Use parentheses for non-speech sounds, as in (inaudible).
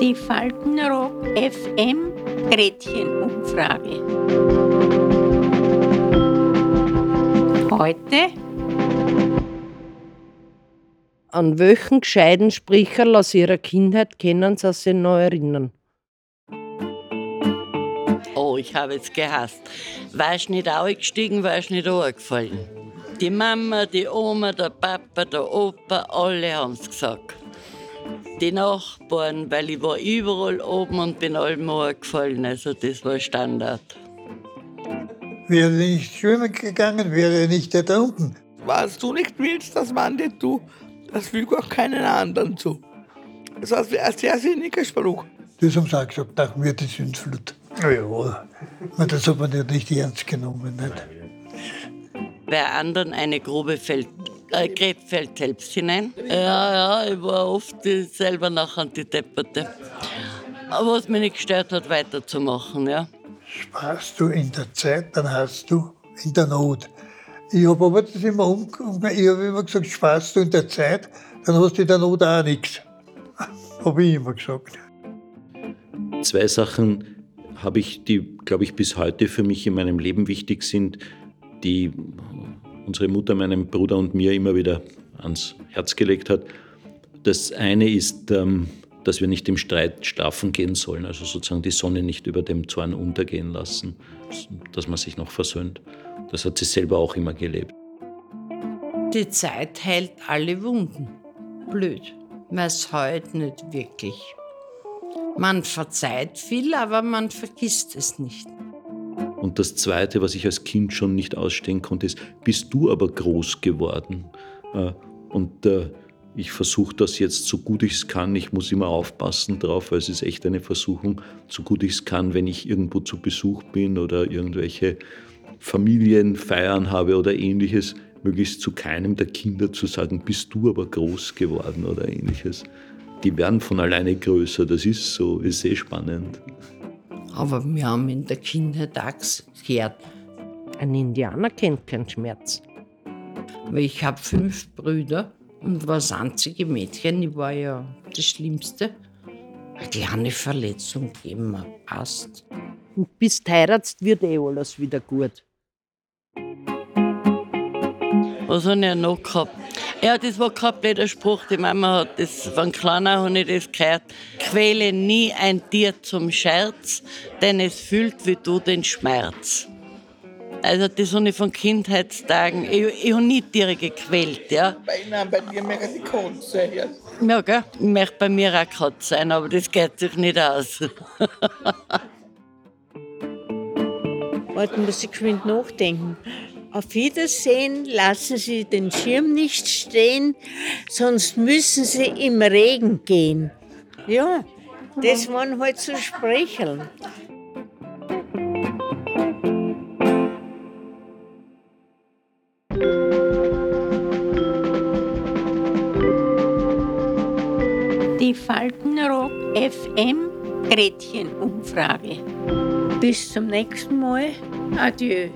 Die Faltenrock FM Gretchenumfrage. Heute An welchen gescheiten Sprecherl aus ihrer Kindheit können Sie sich noch erinnern? Oh, ich habe es gehasst. Warst nicht aufgestiegen, warst nicht angefallen. Die Mama, die Oma, der Papa, der Opa, alle haben es gesagt. Die Nachbarn, weil ich war überall oben und bin allem angefallen. Also das war Standard. Wäre nicht schwimmen gegangen, wäre nicht ertrunken. Was du nicht willst, das nicht du. Das füge auch keinen anderen zu. Das war ein sehr sinniger Spruch. Das haben sie auch gesagt, nach mir die Sündflut. Ja, man, das hat man ja nicht ernst genommen. Nicht? Bei anderen eine Grube fällt, äh, Gräb fällt selbst hinein. Ja, ja, ich war oft selber nachher die Depperte. Aber was mich nicht gestört hat, weiterzumachen, ja. Sparst du in der Zeit, dann hast du in der Not. Ich habe aber das immer um, um ich habe immer gesagt, sparst du in der Zeit, dann hast du in der Not auch nichts. (laughs) Habe ich immer gesagt. Zwei Sachen habe ich, die, glaube ich, bis heute für mich in meinem Leben wichtig sind, die unsere Mutter meinem Bruder und mir immer wieder ans Herz gelegt hat. Das eine ist, ähm, dass wir nicht im Streit schlafen gehen sollen, also sozusagen die Sonne nicht über dem Zorn untergehen lassen, dass man sich noch versöhnt. Das hat sie selber auch immer gelebt. Die Zeit heilt alle Wunden. Blöd, man es heut nicht wirklich. Man verzeiht viel, aber man vergisst es nicht. Und das Zweite, was ich als Kind schon nicht ausstehen konnte, ist, bist du aber groß geworden? Äh, Und äh, ich versuche das jetzt so gut ich es kann. Ich muss immer aufpassen drauf, weil es ist echt eine Versuchung, so gut ich es kann, wenn ich irgendwo zu Besuch bin oder irgendwelche Familienfeiern habe oder ähnliches, möglichst zu keinem der Kinder zu sagen, bist du aber groß geworden oder ähnliches. Die werden von alleine größer, das ist so, ist sehr spannend. Aber wir haben in der Kindheit auch gehört, ein Indianer kennt keinen Schmerz. Ich habe fünf Brüder und war das einzige Mädchen, ich war ja das Schlimmste. Eine kleine Verletzung geben mir passt. Und bis du heiratst, wird eh alles wieder gut. Was habe ich noch gehabt? Ja, das war kein blöder Spruch. Die Mama hat das, von kleiner habe ich das gehört. Quäle nie ein Tier zum Scherz, denn es fühlt wie du den Schmerz. Also das habe ich von Kindheitstagen. Ich, ich habe nie Tiere gequält, ja. Bei Ihnen, bei dir merken die Katze. Ja. Ja, gell? Ich möchte bei mir auch Katz sein, aber das geht sich nicht aus. Warte, muss ich geschwind nachdenken. Auf Wiedersehen lassen Sie den Schirm nicht stehen, sonst müssen Sie im Regen gehen. Ja, das waren halt so Sprecheln. Die Faltenrock FM Gretchenumfrage. Bis zum nächsten Mal. Adieu.